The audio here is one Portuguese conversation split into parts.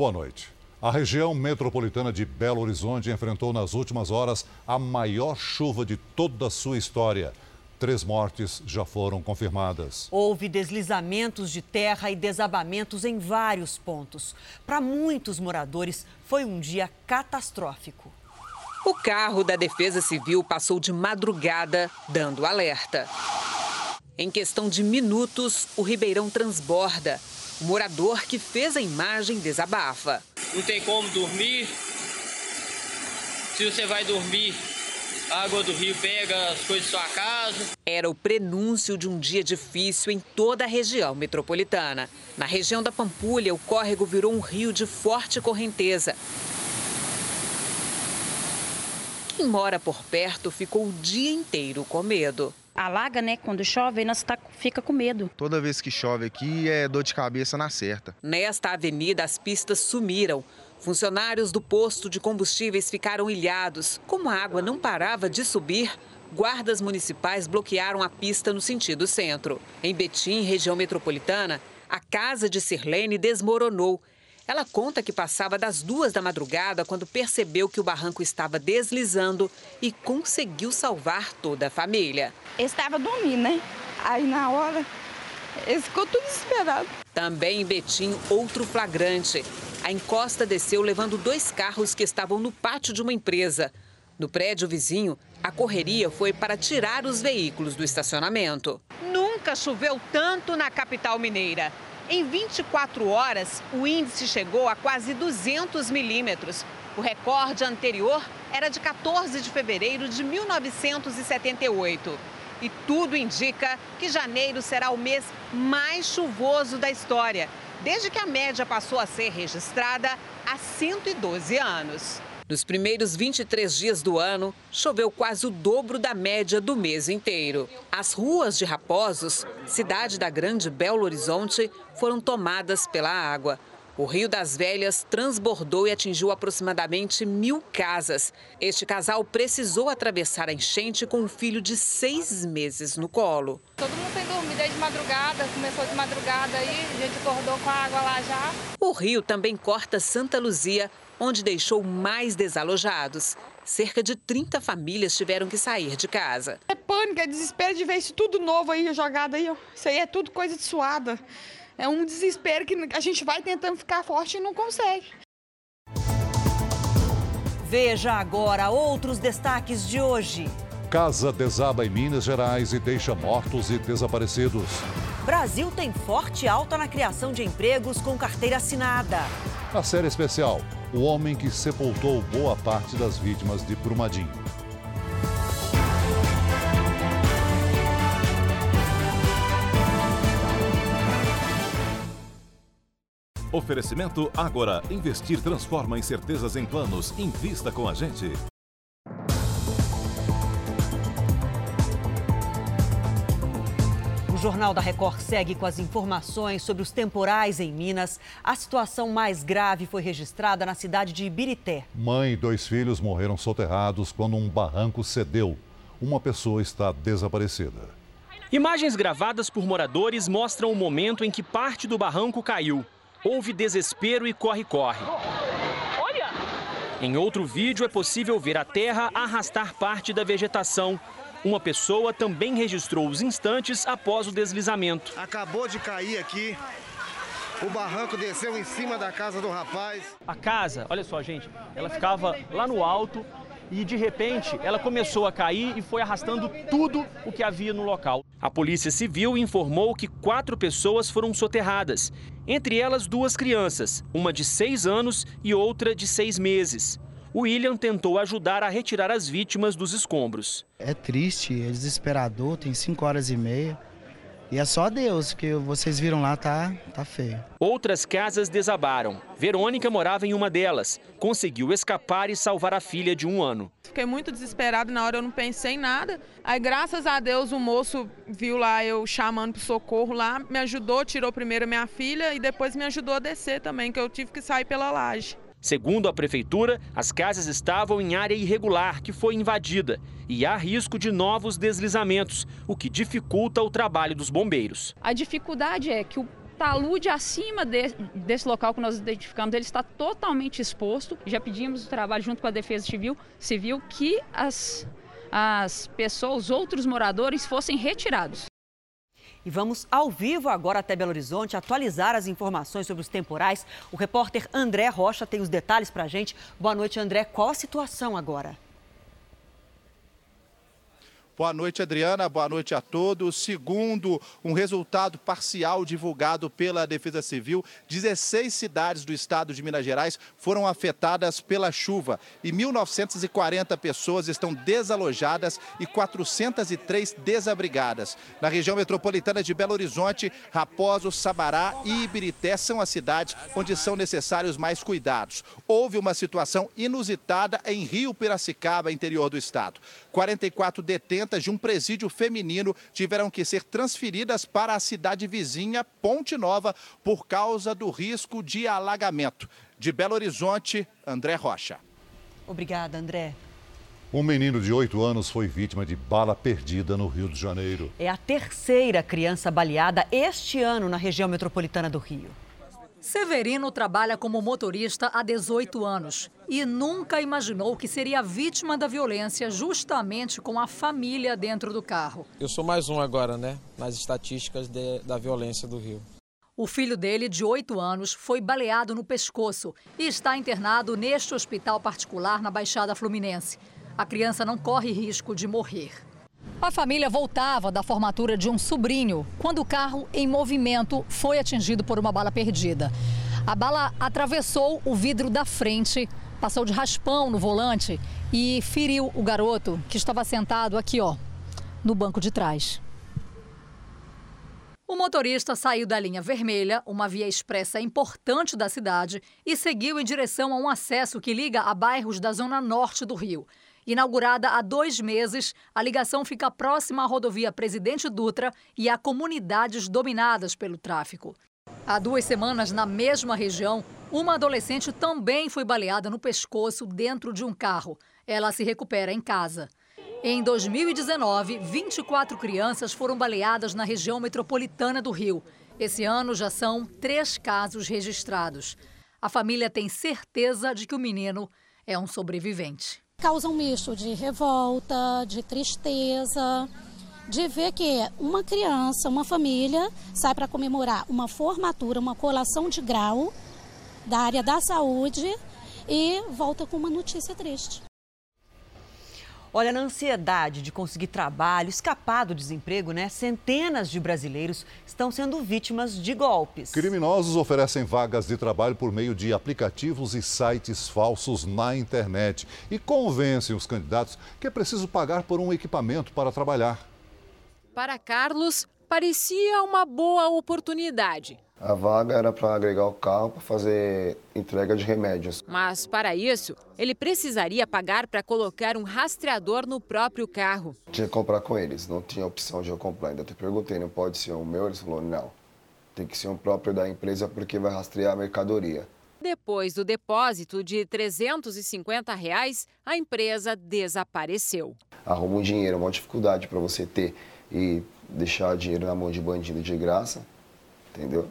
Boa noite. A região metropolitana de Belo Horizonte enfrentou nas últimas horas a maior chuva de toda a sua história. Três mortes já foram confirmadas. Houve deslizamentos de terra e desabamentos em vários pontos. Para muitos moradores, foi um dia catastrófico. O carro da Defesa Civil passou de madrugada, dando alerta. Em questão de minutos, o Ribeirão transborda. O morador que fez a imagem desabafa. Não tem como dormir. Se você vai dormir, a água do rio pega as coisas de sua casa. Era o prenúncio de um dia difícil em toda a região metropolitana. Na região da Pampulha, o córrego virou um rio de forte correnteza. Quem mora por perto ficou o dia inteiro com medo alaga, né? Quando chove, nós tá, fica com medo. Toda vez que chove aqui é dor de cabeça na certa. Nesta avenida, as pistas sumiram. Funcionários do posto de combustíveis ficaram ilhados. Como a água não parava de subir, guardas municipais bloquearam a pista no sentido centro. Em Betim, região metropolitana, a casa de Sirlene desmoronou ela conta que passava das duas da madrugada quando percebeu que o barranco estava deslizando e conseguiu salvar toda a família. Eu estava dormindo, né? Aí na hora, ele ficou tudo desesperado. Também em Betim, outro flagrante. A encosta desceu levando dois carros que estavam no pátio de uma empresa. No prédio vizinho, a correria foi para tirar os veículos do estacionamento. Nunca choveu tanto na capital mineira. Em 24 horas, o índice chegou a quase 200 milímetros. O recorde anterior era de 14 de fevereiro de 1978. E tudo indica que janeiro será o mês mais chuvoso da história, desde que a média passou a ser registrada há 112 anos. Nos primeiros 23 dias do ano, choveu quase o dobro da média do mês inteiro. As ruas de Raposos, cidade da grande Belo Horizonte, foram tomadas pela água. O Rio das Velhas transbordou e atingiu aproximadamente mil casas. Este casal precisou atravessar a enchente com um filho de seis meses no colo. Todo mundo tem desde madrugada, começou de madrugada aí, a gente acordou com a água lá já. O rio também corta Santa Luzia, onde deixou mais desalojados. Cerca de 30 famílias tiveram que sair de casa. É pânico, é desespero de ver isso tudo novo aí jogado aí. Isso aí é tudo coisa de suada. É um desespero que a gente vai tentando ficar forte e não consegue. Veja agora outros destaques de hoje. Casa desaba em Minas Gerais e deixa mortos e desaparecidos. Brasil tem forte alta na criação de empregos com carteira assinada. A série especial o homem que sepultou boa parte das vítimas de Brumadinho. Oferecimento Agora. Investir transforma incertezas em planos. Invista com a gente. Jornal da Record segue com as informações sobre os temporais em Minas. A situação mais grave foi registrada na cidade de Ibirité. Mãe e dois filhos morreram soterrados quando um barranco cedeu. Uma pessoa está desaparecida. Imagens gravadas por moradores mostram o momento em que parte do barranco caiu. Houve desespero e corre-corre. Em outro vídeo é possível ver a terra arrastar parte da vegetação uma pessoa também registrou os instantes após o deslizamento. Acabou de cair aqui. O barranco desceu em cima da casa do rapaz. A casa, olha só, gente, ela ficava lá no alto e de repente ela começou a cair e foi arrastando tudo o que havia no local. A Polícia Civil informou que quatro pessoas foram soterradas, entre elas duas crianças, uma de seis anos e outra de seis meses. William tentou ajudar a retirar as vítimas dos escombros. É triste, é desesperador, tem cinco horas e meia. E é só Deus, que vocês viram lá, tá, tá feio. Outras casas desabaram. Verônica morava em uma delas. Conseguiu escapar e salvar a filha de um ano. Fiquei muito desesperado, na hora eu não pensei em nada. Aí, graças a Deus, o moço viu lá eu chamando pro socorro lá, me ajudou, tirou primeiro a minha filha e depois me ajudou a descer também, que eu tive que sair pela laje. Segundo a prefeitura, as casas estavam em área irregular que foi invadida e há risco de novos deslizamentos, o que dificulta o trabalho dos bombeiros. A dificuldade é que o talude acima de, desse local que nós identificamos, ele está totalmente exposto. Já pedimos o trabalho junto com a Defesa Civil, civil que as, as pessoas, os outros moradores, fossem retirados. E vamos ao vivo agora até Belo Horizonte atualizar as informações sobre os temporais. O repórter André Rocha tem os detalhes para a gente. Boa noite, André. Qual a situação agora? Boa noite, Adriana. Boa noite a todos. Segundo um resultado parcial divulgado pela Defesa Civil, 16 cidades do estado de Minas Gerais foram afetadas pela chuva e 1.940 pessoas estão desalojadas e 403 desabrigadas. Na região metropolitana de Belo Horizonte, Raposo, Sabará e Ibirité são as cidades onde são necessários mais cuidados. Houve uma situação inusitada em Rio Piracicaba, interior do estado. 44 detentas de um presídio feminino tiveram que ser transferidas para a cidade vizinha, Ponte Nova, por causa do risco de alagamento. De Belo Horizonte, André Rocha. Obrigada, André. Um menino de 8 anos foi vítima de bala perdida no Rio de Janeiro. É a terceira criança baleada este ano na região metropolitana do Rio. Severino trabalha como motorista há 18 anos e nunca imaginou que seria vítima da violência justamente com a família dentro do carro. Eu sou mais um agora, né? Nas estatísticas de, da violência do Rio. O filho dele, de 8 anos, foi baleado no pescoço e está internado neste hospital particular na Baixada Fluminense. A criança não corre risco de morrer. A família voltava da formatura de um sobrinho quando o carro, em movimento, foi atingido por uma bala perdida. A bala atravessou o vidro da frente, passou de raspão no volante e feriu o garoto que estava sentado aqui, ó, no banco de trás. O motorista saiu da linha vermelha, uma via expressa importante da cidade, e seguiu em direção a um acesso que liga a bairros da zona norte do Rio. Inaugurada há dois meses, a ligação fica próxima à rodovia Presidente Dutra e a comunidades dominadas pelo tráfico. Há duas semanas, na mesma região, uma adolescente também foi baleada no pescoço dentro de um carro. Ela se recupera em casa. Em 2019, 24 crianças foram baleadas na região metropolitana do Rio. Esse ano já são três casos registrados. A família tem certeza de que o menino é um sobrevivente causa um misto de revolta, de tristeza, de ver que uma criança, uma família sai para comemorar uma formatura, uma colação de grau da área da saúde e volta com uma notícia triste. Olha, na ansiedade de conseguir trabalho, escapar do desemprego, né? Centenas de brasileiros estão sendo vítimas de golpes. Criminosos oferecem vagas de trabalho por meio de aplicativos e sites falsos na internet e convencem os candidatos que é preciso pagar por um equipamento para trabalhar. Para Carlos, parecia uma boa oportunidade. A vaga era para agregar o carro para fazer entrega de remédios. Mas, para isso, ele precisaria pagar para colocar um rastreador no próprio carro. Tinha que comprar com eles, não tinha opção de eu comprar. Ainda te perguntei, não pode ser o meu? Eles falaram, não. Tem que ser um próprio da empresa porque vai rastrear a mercadoria. Depois do depósito de 350 reais, a empresa desapareceu. Arruma um dinheiro, uma dificuldade para você ter e deixar dinheiro na mão de bandido de graça, entendeu?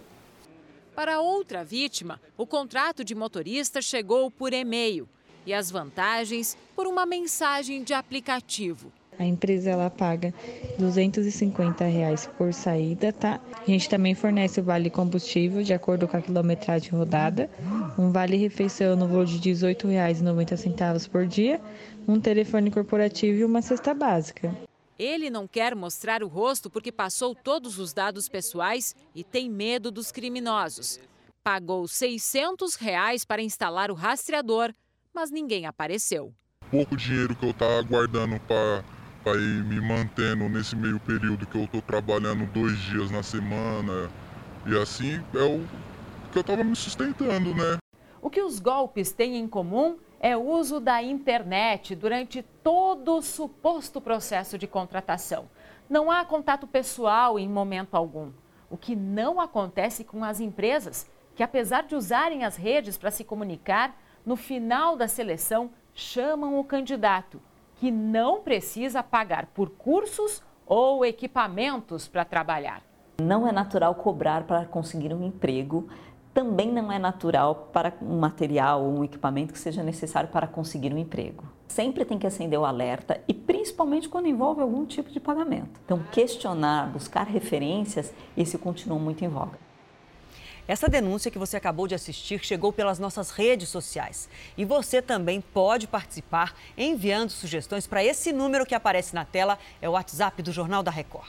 Para outra vítima, o contrato de motorista chegou por e-mail e as vantagens por uma mensagem de aplicativo. A empresa ela paga 250 reais por saída, tá? A gente também fornece o vale combustível de acordo com a quilometragem rodada, um vale refeição no valor de R$ 18,90 por dia, um telefone corporativo e uma cesta básica. Ele não quer mostrar o rosto porque passou todos os dados pessoais e tem medo dos criminosos. Pagou 600 reais para instalar o rastreador, mas ninguém apareceu. Pouco dinheiro que eu estava guardando para ir me mantendo nesse meio período que eu estou trabalhando dois dias na semana. E assim é o que eu estava me sustentando, né? O que os golpes têm em comum é o uso da internet durante todo o suposto processo de contratação. Não há contato pessoal em momento algum. O que não acontece com as empresas, que apesar de usarem as redes para se comunicar, no final da seleção chamam o candidato, que não precisa pagar por cursos ou equipamentos para trabalhar. Não é natural cobrar para conseguir um emprego. Também não é natural para um material ou um equipamento que seja necessário para conseguir um emprego. Sempre tem que acender o alerta e principalmente quando envolve algum tipo de pagamento. Então, questionar, buscar referências, esse continua muito em voga. Essa denúncia que você acabou de assistir chegou pelas nossas redes sociais. E você também pode participar enviando sugestões para esse número que aparece na tela, é o WhatsApp do Jornal da Record.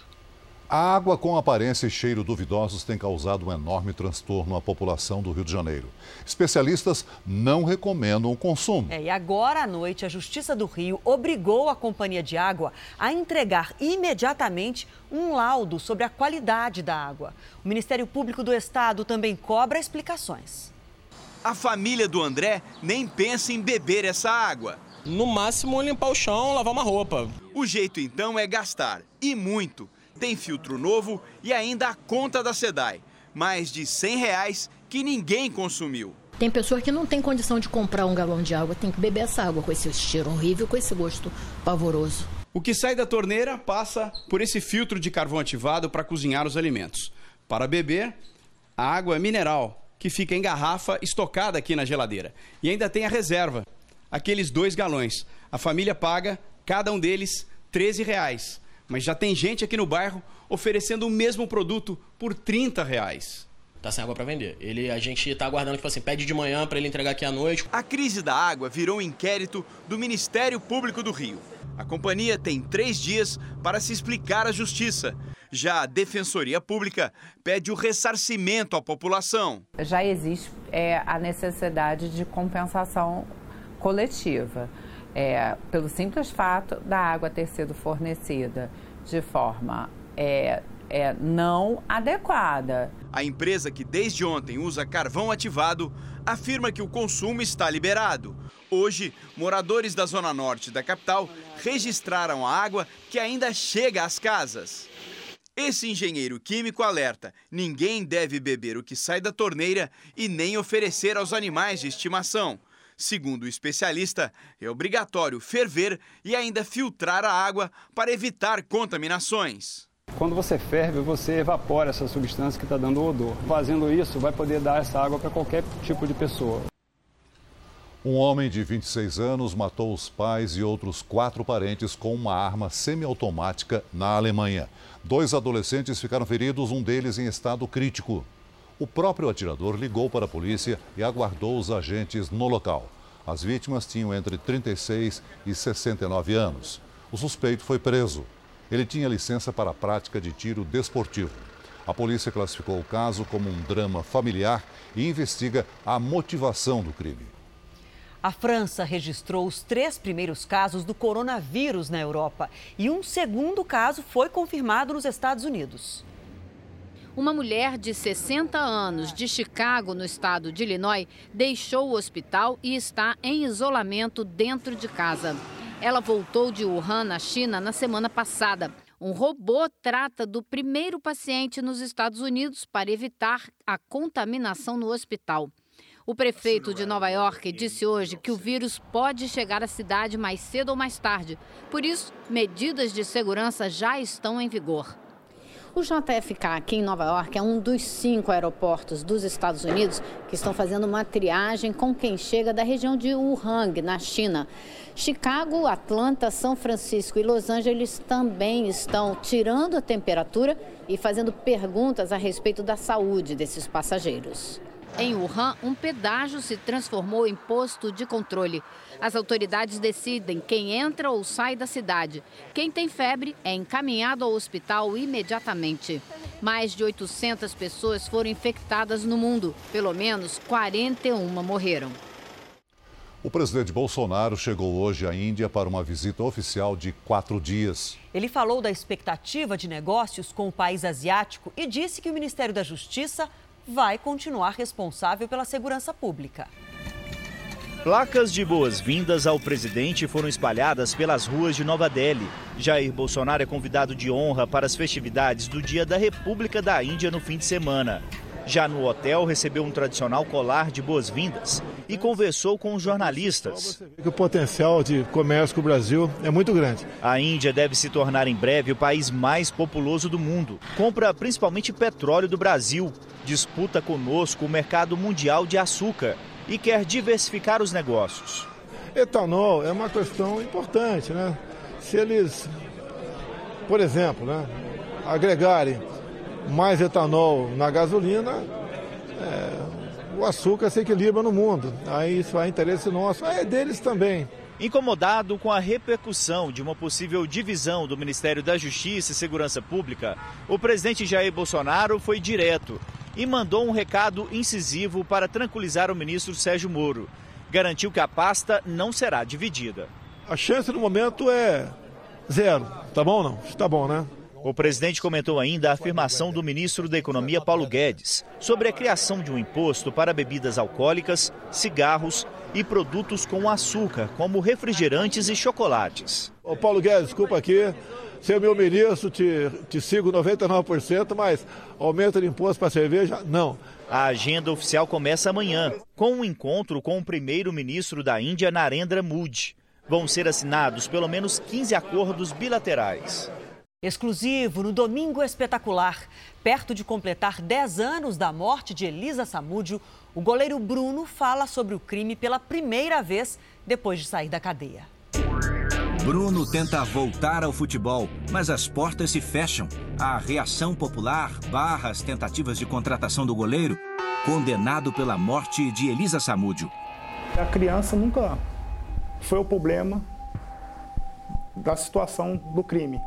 A água com aparência e cheiro duvidosos tem causado um enorme transtorno à população do Rio de Janeiro. Especialistas não recomendam o consumo. É, e agora à noite, a Justiça do Rio obrigou a companhia de água a entregar imediatamente um laudo sobre a qualidade da água. O Ministério Público do Estado também cobra explicações. A família do André nem pensa em beber essa água. No máximo, limpar o chão, lavar uma roupa. O jeito então é gastar, e muito tem filtro novo e ainda a conta da SEDAI. Mais de 100 reais que ninguém consumiu. Tem pessoa que não tem condição de comprar um galão de água, tem que beber essa água com esse cheiro horrível, com esse gosto pavoroso. O que sai da torneira passa por esse filtro de carvão ativado para cozinhar os alimentos. Para beber, a água mineral, que fica em garrafa estocada aqui na geladeira. E ainda tem a reserva, aqueles dois galões. A família paga, cada um deles, 13 reais mas já tem gente aqui no bairro oferecendo o mesmo produto por 30 reais. Tá sem água para vender. Ele, a gente tá aguardando, tipo assim, pede de manhã para ele entregar aqui à noite. A crise da água virou um inquérito do Ministério Público do Rio. A companhia tem três dias para se explicar à Justiça. Já a Defensoria Pública pede o ressarcimento à população. Já existe é, a necessidade de compensação coletiva é, pelo simples fato da água ter sido fornecida de forma é, é, não adequada. A empresa que desde ontem usa carvão ativado afirma que o consumo está liberado. Hoje, moradores da zona norte da capital registraram a água que ainda chega às casas. Esse engenheiro químico alerta: ninguém deve beber o que sai da torneira e nem oferecer aos animais de estimação. Segundo o especialista, é obrigatório ferver e ainda filtrar a água para evitar contaminações. Quando você ferve, você evapora essa substância que está dando odor. Fazendo isso, vai poder dar essa água para qualquer tipo de pessoa. Um homem de 26 anos matou os pais e outros quatro parentes com uma arma semiautomática na Alemanha. Dois adolescentes ficaram feridos, um deles em estado crítico. O próprio atirador ligou para a polícia e aguardou os agentes no local. As vítimas tinham entre 36 e 69 anos. O suspeito foi preso. Ele tinha licença para a prática de tiro desportivo. A polícia classificou o caso como um drama familiar e investiga a motivação do crime. A França registrou os três primeiros casos do coronavírus na Europa e um segundo caso foi confirmado nos Estados Unidos. Uma mulher de 60 anos de Chicago, no estado de Illinois, deixou o hospital e está em isolamento dentro de casa. Ela voltou de Wuhan, na China, na semana passada. Um robô trata do primeiro paciente nos Estados Unidos para evitar a contaminação no hospital. O prefeito de Nova York disse hoje que o vírus pode chegar à cidade mais cedo ou mais tarde. Por isso, medidas de segurança já estão em vigor. O JFK aqui em Nova York é um dos cinco aeroportos dos Estados Unidos que estão fazendo uma triagem com quem chega da região de Wuhan, na China. Chicago, Atlanta, São Francisco e Los Angeles também estão tirando a temperatura e fazendo perguntas a respeito da saúde desses passageiros. Em Wuhan, um pedágio se transformou em posto de controle. As autoridades decidem quem entra ou sai da cidade. Quem tem febre é encaminhado ao hospital imediatamente. Mais de 800 pessoas foram infectadas no mundo. Pelo menos 41 morreram. O presidente Bolsonaro chegou hoje à Índia para uma visita oficial de quatro dias. Ele falou da expectativa de negócios com o país asiático e disse que o Ministério da Justiça vai continuar responsável pela segurança pública. Placas de boas-vindas ao presidente foram espalhadas pelas ruas de Nova Delhi. Jair Bolsonaro é convidado de honra para as festividades do Dia da República da Índia no fim de semana. Já no hotel, recebeu um tradicional colar de boas-vindas e conversou com os jornalistas. O potencial de comércio com o Brasil é muito grande. A Índia deve se tornar em breve o país mais populoso do mundo. Compra principalmente petróleo do Brasil, disputa conosco o mercado mundial de açúcar e quer diversificar os negócios. Etanol é uma questão importante, né? Se eles, por exemplo, né, agregarem mais etanol na gasolina, o açúcar se equilibra no mundo. Aí isso é interesse nosso, é deles também. Incomodado com a repercussão de uma possível divisão do Ministério da Justiça e Segurança Pública, o presidente Jair Bolsonaro foi direto e mandou um recado incisivo para tranquilizar o ministro Sérgio Moro. Garantiu que a pasta não será dividida. A chance no momento é zero. Tá bom ou não? Tá bom, né? O presidente comentou ainda a afirmação do ministro da Economia, Paulo Guedes, sobre a criação de um imposto para bebidas alcoólicas, cigarros e produtos com açúcar, como refrigerantes e chocolates. Ô Paulo Guedes, desculpa aqui, ser meu ministro, te, te sigo 99%, mas aumento de imposto para cerveja, não. A agenda oficial começa amanhã, com um encontro com o primeiro-ministro da Índia, Narendra Modi. Vão ser assinados pelo menos 15 acordos bilaterais. Exclusivo no Domingo Espetacular. Perto de completar 10 anos da morte de Elisa Samúdio, o goleiro Bruno fala sobre o crime pela primeira vez depois de sair da cadeia. Bruno tenta voltar ao futebol, mas as portas se fecham. A reação popular barra as tentativas de contratação do goleiro, condenado pela morte de Elisa Samúdio. A criança nunca foi o problema da situação do crime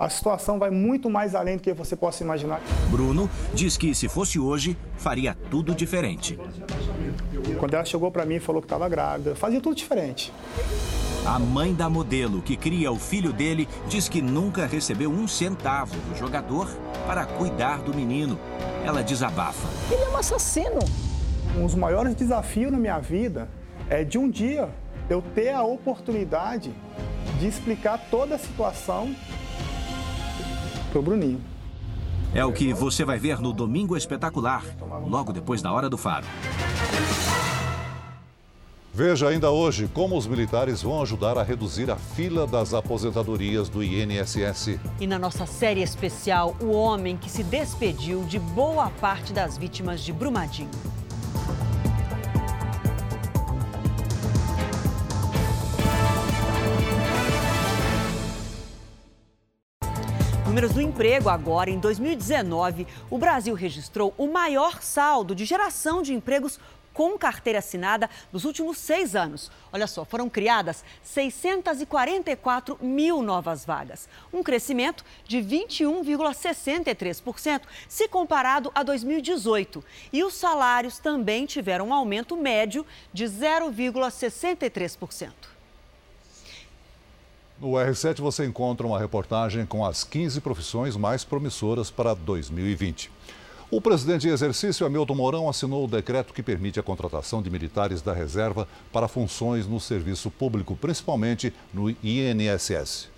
a situação vai muito mais além do que você possa imaginar. Bruno diz que se fosse hoje, faria tudo diferente. Quando ela chegou para mim e falou que estava grávida, fazia tudo diferente. A mãe da modelo que cria o filho dele diz que nunca recebeu um centavo do jogador para cuidar do menino. Ela desabafa. Ele é um assassino. Um dos maiores desafios na minha vida é de um dia eu ter a oportunidade de explicar toda a situação pro Bruninho. É o que você vai ver no Domingo Espetacular, logo depois da Hora do Faro. Veja ainda hoje como os militares vão ajudar a reduzir a fila das aposentadorias do INSS. E na nossa série especial, o homem que se despediu de boa parte das vítimas de Brumadinho. Números do emprego agora, em 2019, o Brasil registrou o maior saldo de geração de empregos com carteira assinada nos últimos seis anos. Olha só, foram criadas 644 mil novas vagas, um crescimento de 21,63% se comparado a 2018. E os salários também tiveram um aumento médio de 0,63%. No R7 você encontra uma reportagem com as 15 profissões mais promissoras para 2020. O presidente em exercício, Hamilton Mourão, assinou o decreto que permite a contratação de militares da reserva para funções no serviço público, principalmente no INSS.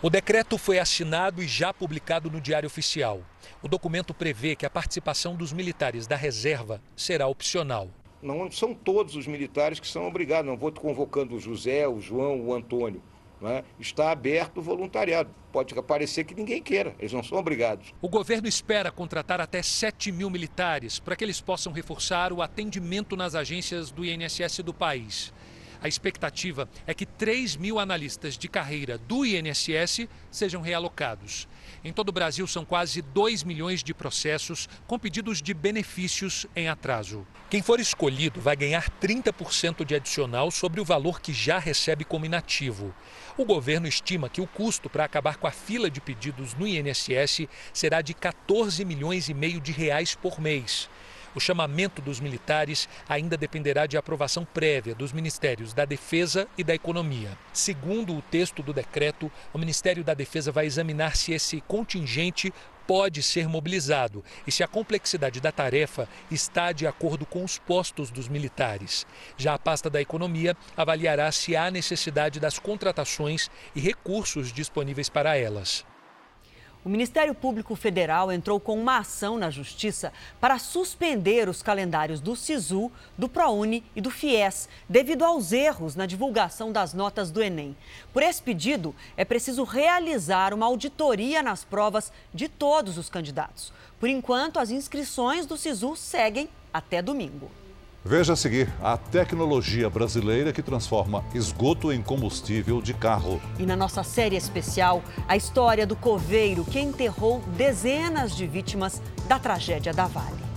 O decreto foi assinado e já publicado no Diário Oficial. O documento prevê que a participação dos militares da reserva será opcional. Não são todos os militares que são obrigados, não vou convocando o José, o João, o Antônio. Né? Está aberto o voluntariado. Pode parecer que ninguém queira, eles não são obrigados. O governo espera contratar até 7 mil militares para que eles possam reforçar o atendimento nas agências do INSS do país. A expectativa é que 3 mil analistas de carreira do INSS sejam realocados. Em todo o Brasil, são quase 2 milhões de processos com pedidos de benefícios em atraso. Quem for escolhido vai ganhar 30% de adicional sobre o valor que já recebe como inativo. O governo estima que o custo para acabar com a fila de pedidos no INSS será de 14 milhões e meio de reais por mês. O chamamento dos militares ainda dependerá de aprovação prévia dos Ministérios da Defesa e da Economia. Segundo o texto do decreto, o Ministério da Defesa vai examinar se esse contingente pode ser mobilizado e se a complexidade da tarefa está de acordo com os postos dos militares. Já a pasta da Economia avaliará se há necessidade das contratações e recursos disponíveis para elas. O Ministério Público Federal entrou com uma ação na Justiça para suspender os calendários do SISU, do ProUni e do FIES, devido aos erros na divulgação das notas do Enem. Por esse pedido, é preciso realizar uma auditoria nas provas de todos os candidatos. Por enquanto, as inscrições do SISU seguem até domingo. Veja a seguir a tecnologia brasileira que transforma esgoto em combustível de carro. E na nossa série especial, a história do coveiro que enterrou dezenas de vítimas da tragédia da Vale.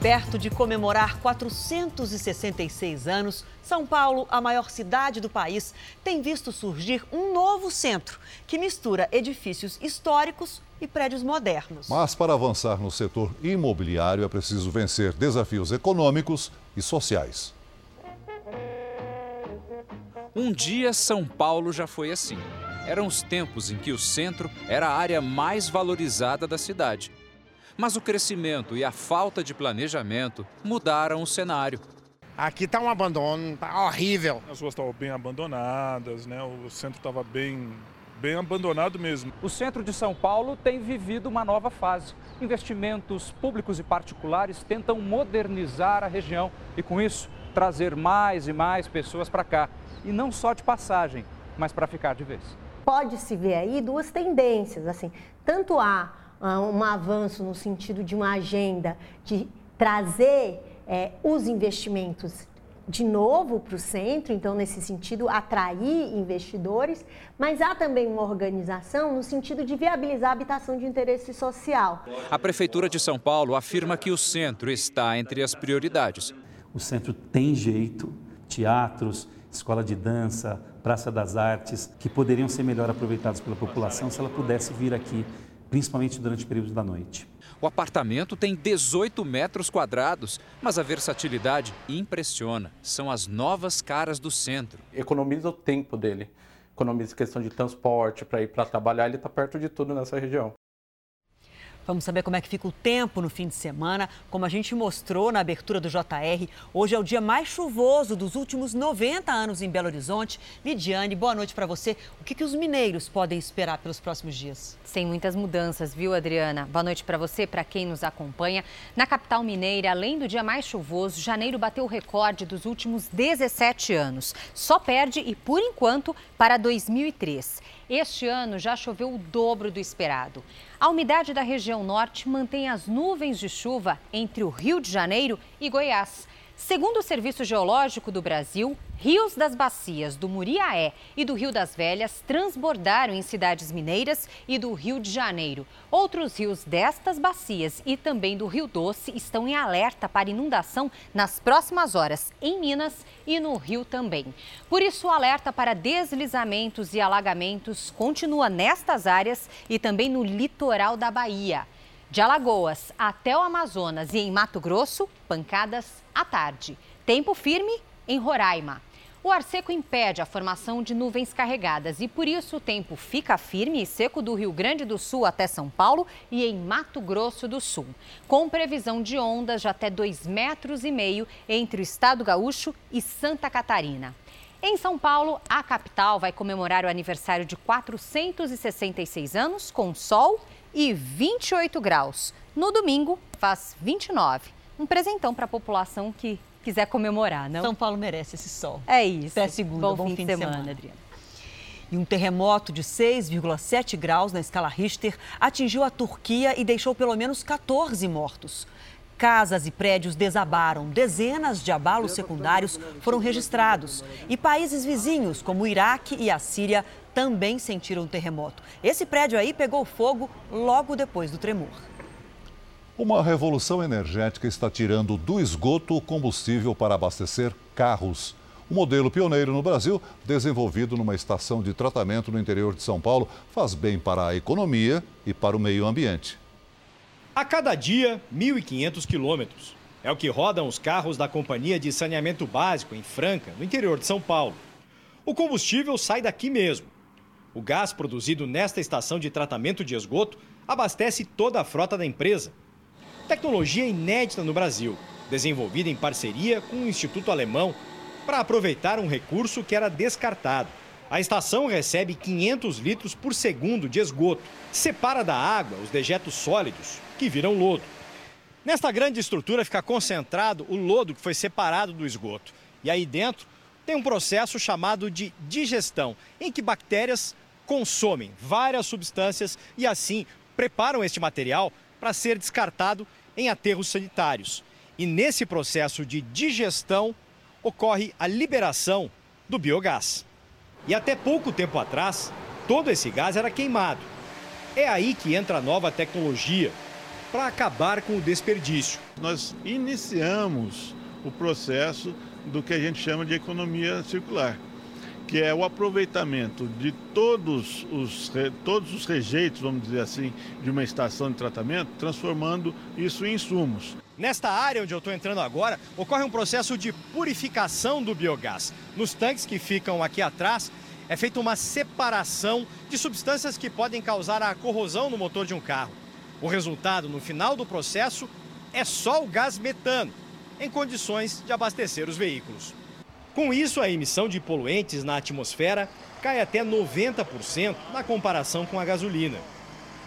Perto de comemorar 466 anos, São Paulo, a maior cidade do país, tem visto surgir um novo centro que mistura edifícios históricos e prédios modernos. Mas para avançar no setor imobiliário é preciso vencer desafios econômicos e sociais. Um dia São Paulo já foi assim. Eram os tempos em que o centro era a área mais valorizada da cidade mas o crescimento e a falta de planejamento mudaram o cenário. Aqui está um abandono, tá horrível. As ruas estavam bem abandonadas, né? o centro estava bem, bem abandonado mesmo. O centro de São Paulo tem vivido uma nova fase. Investimentos públicos e particulares tentam modernizar a região e, com isso, trazer mais e mais pessoas para cá. E não só de passagem, mas para ficar de vez. Pode-se ver aí duas tendências, assim, tanto há um avanço no sentido de uma agenda de trazer é, os investimentos de novo para o centro, então, nesse sentido, atrair investidores, mas há também uma organização no sentido de viabilizar a habitação de interesse social. A Prefeitura de São Paulo afirma que o centro está entre as prioridades. O centro tem jeito, teatros, escola de dança, Praça das Artes, que poderiam ser melhor aproveitados pela população se ela pudesse vir aqui principalmente durante períodos da noite. O apartamento tem 18 metros quadrados, mas a versatilidade impressiona. São as novas caras do centro. Economiza o tempo dele, economiza a questão de transporte para ir para trabalhar, ele está perto de tudo nessa região. Vamos saber como é que fica o tempo no fim de semana. Como a gente mostrou na abertura do JR, hoje é o dia mais chuvoso dos últimos 90 anos em Belo Horizonte. Lidiane, boa noite para você. O que, que os mineiros podem esperar pelos próximos dias? Sem muitas mudanças, viu, Adriana? Boa noite para você, para quem nos acompanha. Na capital mineira, além do dia mais chuvoso, janeiro bateu o recorde dos últimos 17 anos. Só perde, e por enquanto, para 2003. Este ano já choveu o dobro do esperado. A umidade da região norte mantém as nuvens de chuva entre o Rio de Janeiro e Goiás. Segundo o Serviço Geológico do Brasil, rios das bacias do Muriaé e do Rio das Velhas transbordaram em cidades mineiras e do Rio de Janeiro. Outros rios destas bacias e também do Rio Doce estão em alerta para inundação nas próximas horas em Minas e no Rio também. Por isso, o alerta para deslizamentos e alagamentos continua nestas áreas e também no litoral da Bahia. De Alagoas até o Amazonas e em Mato Grosso, pancadas à tarde. Tempo firme em Roraima. O ar seco impede a formação de nuvens carregadas e por isso o tempo fica firme e seco do Rio Grande do Sul até São Paulo e em Mato Grosso do Sul, com previsão de ondas de até 2,5 metros e meio entre o estado gaúcho e Santa Catarina. Em São Paulo, a capital vai comemorar o aniversário de 466 anos com sol 28 graus. No domingo, faz 29. Um presentão para a população que quiser comemorar, não? São Paulo merece esse sol. É isso. Até segunda. Bom, bom fim, fim, de semana, semana. Adriana. E um terremoto de 6,7 graus na escala Richter atingiu a Turquia e deixou pelo menos 14 mortos. Casas e prédios desabaram, dezenas de abalos secundários foram registrados. E países vizinhos, como o Iraque e a Síria, também sentiram o terremoto. Esse prédio aí pegou fogo logo depois do tremor. Uma revolução energética está tirando do esgoto o combustível para abastecer carros. O modelo pioneiro no Brasil, desenvolvido numa estação de tratamento no interior de São Paulo, faz bem para a economia e para o meio ambiente. A cada dia, 1.500 quilômetros. É o que rodam os carros da Companhia de Saneamento Básico em Franca, no interior de São Paulo. O combustível sai daqui mesmo. O gás produzido nesta estação de tratamento de esgoto abastece toda a frota da empresa. Tecnologia inédita no Brasil. desenvolvida em parceria com o Instituto Alemão para aproveitar um recurso que era descartado. A estação recebe 500 litros por segundo de esgoto, separa da água os dejetos sólidos, que viram lodo. Nesta grande estrutura fica concentrado o lodo que foi separado do esgoto. E aí dentro tem um processo chamado de digestão, em que bactérias consomem várias substâncias e assim preparam este material para ser descartado em aterros sanitários. E nesse processo de digestão ocorre a liberação do biogás. E até pouco tempo atrás, todo esse gás era queimado. É aí que entra a nova tecnologia para acabar com o desperdício. Nós iniciamos o processo do que a gente chama de economia circular, que é o aproveitamento de todos os, todos os rejeitos, vamos dizer assim, de uma estação de tratamento, transformando isso em insumos. Nesta área onde eu estou entrando agora, ocorre um processo de purificação do biogás. Nos tanques que ficam aqui atrás, é feita uma separação de substâncias que podem causar a corrosão no motor de um carro. O resultado, no final do processo, é só o gás metano, em condições de abastecer os veículos. Com isso, a emissão de poluentes na atmosfera cai até 90% na comparação com a gasolina.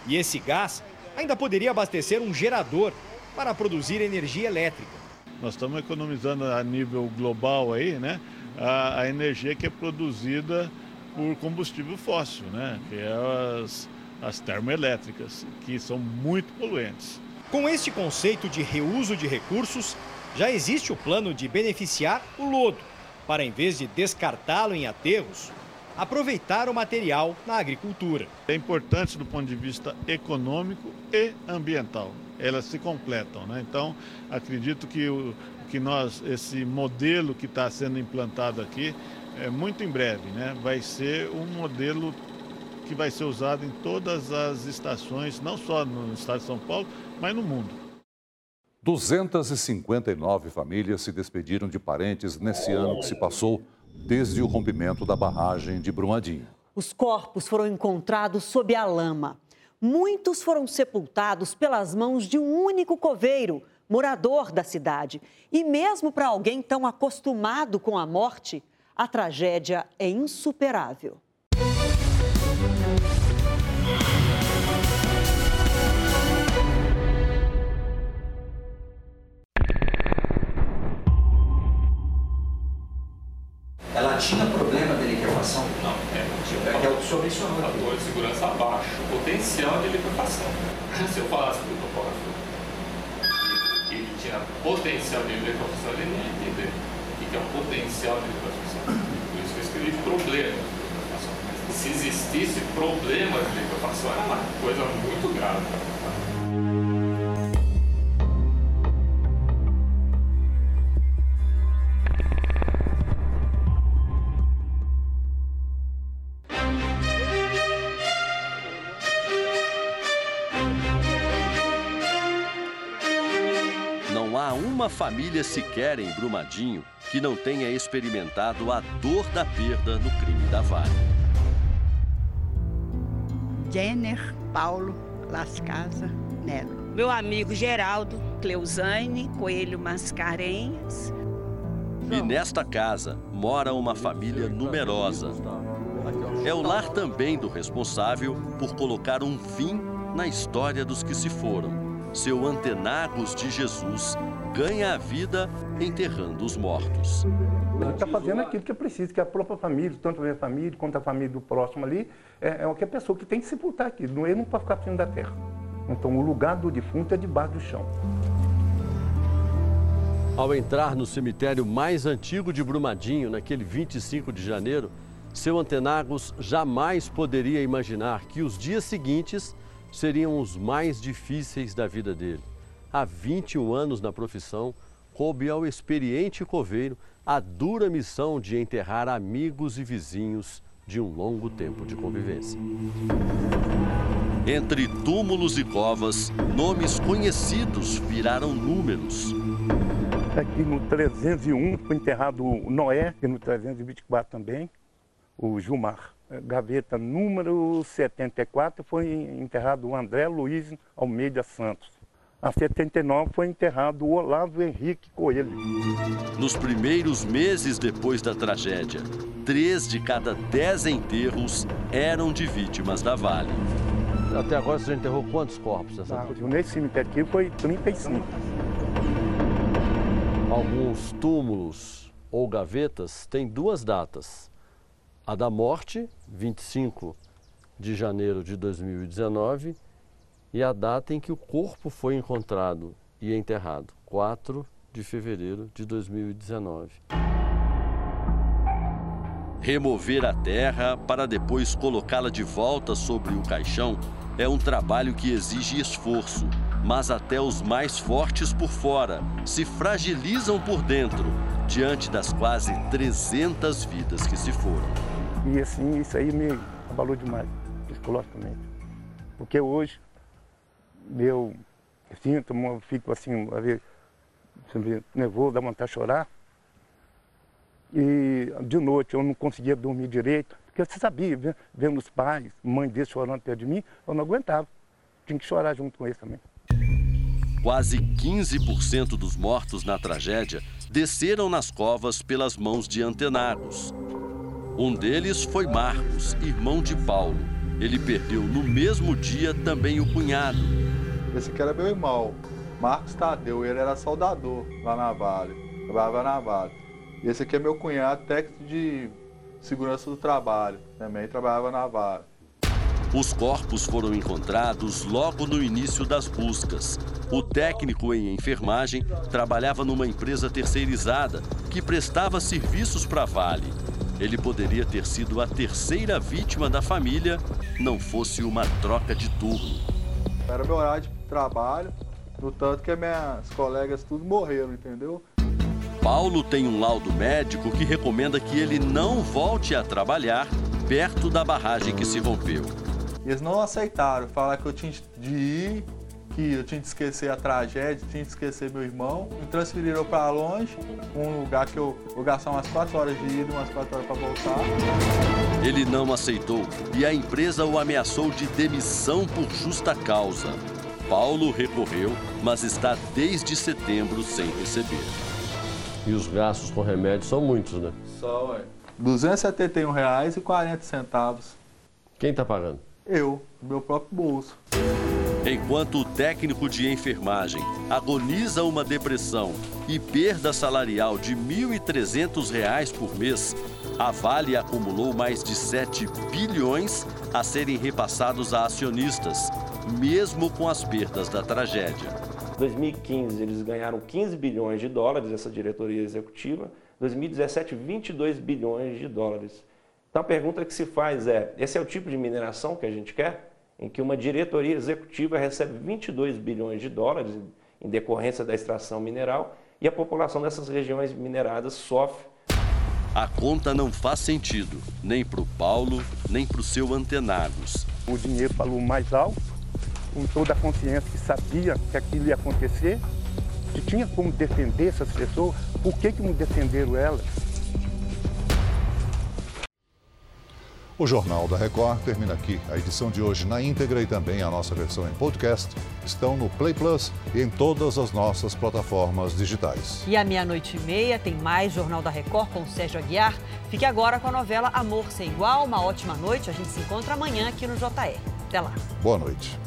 E esse gás ainda poderia abastecer um gerador para produzir energia elétrica. Nós estamos economizando a nível global aí, né, a, a energia que é produzida por combustível fóssil, né, que é as, as termoelétricas, que são muito poluentes. Com este conceito de reuso de recursos, já existe o plano de beneficiar o lodo, para em vez de descartá-lo em aterros, aproveitar o material na agricultura. É importante do ponto de vista econômico e ambiental. Elas se completam, né? Então, acredito que, o, que nós, esse modelo que está sendo implantado aqui, é, muito em breve, né? Vai ser um modelo que vai ser usado em todas as estações, não só no estado de São Paulo, mas no mundo. 259 famílias se despediram de parentes nesse ano que se passou desde o rompimento da barragem de Brumadinho. Os corpos foram encontrados sob a lama. Muitos foram sepultados pelas mãos de um único coveiro, morador da cidade. E mesmo para alguém tão acostumado com a morte, a tragédia é insuperável. Ela tinha problema de liquefação? Não, é, tinha é que é o que o senhor mencionou fator de segurança abaixo, potencial de liquefação. Se eu falasse para o topógrafo que ele tinha potencial de liquefação, ele não ia entender que é um potencial de liquefação. Por isso que eu escrevi problema de liquefação. Se existisse problema de liquefação, era uma coisa muito grave. Não há uma família sequer em Brumadinho que não tenha experimentado a dor da perda no crime da Vale. Jenner Paulo Las Casa Nelo. Meu amigo Geraldo Cleusane Coelho Mascarenhas. E nesta casa mora uma família numerosa. É o lar também do responsável por colocar um fim na história dos que se foram. Seu Antenagos de Jesus ganha a vida enterrando os mortos. A gente está fazendo aquilo que é preciso, que a própria família, tanto a minha família quanto a família do próximo ali, é, é qualquer pessoa que tem que sepultar aquilo, não é não para ficar cima da terra. Então o lugar do defunto é debaixo do chão. Ao entrar no cemitério mais antigo de Brumadinho, naquele 25 de janeiro, seu Antenagos jamais poderia imaginar que os dias seguintes seriam os mais difíceis da vida dele. Há 21 anos na profissão, coube ao experiente coveiro a dura missão de enterrar amigos e vizinhos de um longo tempo de convivência. Entre túmulos e covas, nomes conhecidos viraram números. Aqui no 301 foi enterrado Noé, e no 324 também, o Gilmar. Gaveta número 74 foi enterrado o André Luiz Almeida Santos. A 79 foi enterrado o Olavo Henrique Coelho. Nos primeiros meses depois da tragédia, três de cada dez enterros eram de vítimas da Vale. Até agora você já enterrou quantos corpos? Nessa ah, nesse cemitério aqui foi 35. Alguns túmulos ou gavetas têm duas datas. A da morte, 25 de janeiro de 2019, e a data em que o corpo foi encontrado e enterrado, 4 de fevereiro de 2019. Remover a terra para depois colocá-la de volta sobre o caixão é um trabalho que exige esforço, mas até os mais fortes por fora se fragilizam por dentro diante das quase 300 vidas que se foram. E assim, isso aí me abalou demais, psicologicamente. Porque hoje eu sinto, eu fico assim, às vezes, nervoso, dá vontade de chorar. E de noite eu não conseguia dormir direito, porque você sabia, vendo os pais, mãe deles chorando perto de mim, eu não aguentava. Tinha que chorar junto com eles também. Quase 15% dos mortos na tragédia desceram nas covas pelas mãos de antenados. Um deles foi Marcos, irmão de Paulo. Ele perdeu no mesmo dia também o cunhado, esse aqui era meu irmão, Marcos Tadeu, ele era soldador lá na Vale, trabalhava na Vale. E esse aqui é meu cunhado, técnico de segurança do trabalho, também trabalhava na Vale. Os corpos foram encontrados logo no início das buscas. O técnico em enfermagem trabalhava numa empresa terceirizada que prestava serviços para a Vale. Ele poderia ter sido a terceira vítima da família, não fosse uma troca de turno. Era meu horário de trabalho, no tanto que minhas colegas tudo morreram, entendeu? Paulo tem um laudo médico que recomenda que ele não volte a trabalhar perto da barragem que se rompeu. Eles não aceitaram, falaram que eu tinha de ir, que eu tinha de esquecer a tragédia, tinha de esquecer meu irmão. Me transferiram para longe, um lugar que eu vou gastar umas 4 horas de ida, umas 4 horas para voltar. Ele não aceitou e a empresa o ameaçou de demissão por justa causa. Paulo recorreu, mas está desde setembro sem receber. E os gastos com remédio são muitos, né? Só, ué. R$ 271,40. Quem está pagando? Eu, meu próprio bolso. Enquanto o técnico de enfermagem agoniza uma depressão e perda salarial de R$ 1.300 por mês, a Vale acumulou mais de 7 bilhões a serem repassados a acionistas, mesmo com as perdas da tragédia. Em 2015, eles ganharam 15 bilhões de dólares, essa diretoria executiva. Em 2017, 22 bilhões de dólares. Então a pergunta que se faz é: esse é o tipo de mineração que a gente quer? Em que uma diretoria executiva recebe 22 bilhões de dólares em decorrência da extração mineral e a população dessas regiões mineradas sofre. A conta não faz sentido, nem para o Paulo, nem para o seu Antenados. O dinheiro falou mais alto com toda a consciência que sabia que aquilo ia acontecer, que tinha como defender essas pessoas, por que, que não defenderam elas? O Jornal da Record termina aqui. A edição de hoje na íntegra e também a nossa versão em podcast estão no Play Plus e em todas as nossas plataformas digitais. E à meia-noite e meia tem mais Jornal da Record com Sérgio Aguiar. Fique agora com a novela Amor Sem Igual. Uma ótima noite. A gente se encontra amanhã aqui no JR. Até lá. Boa noite.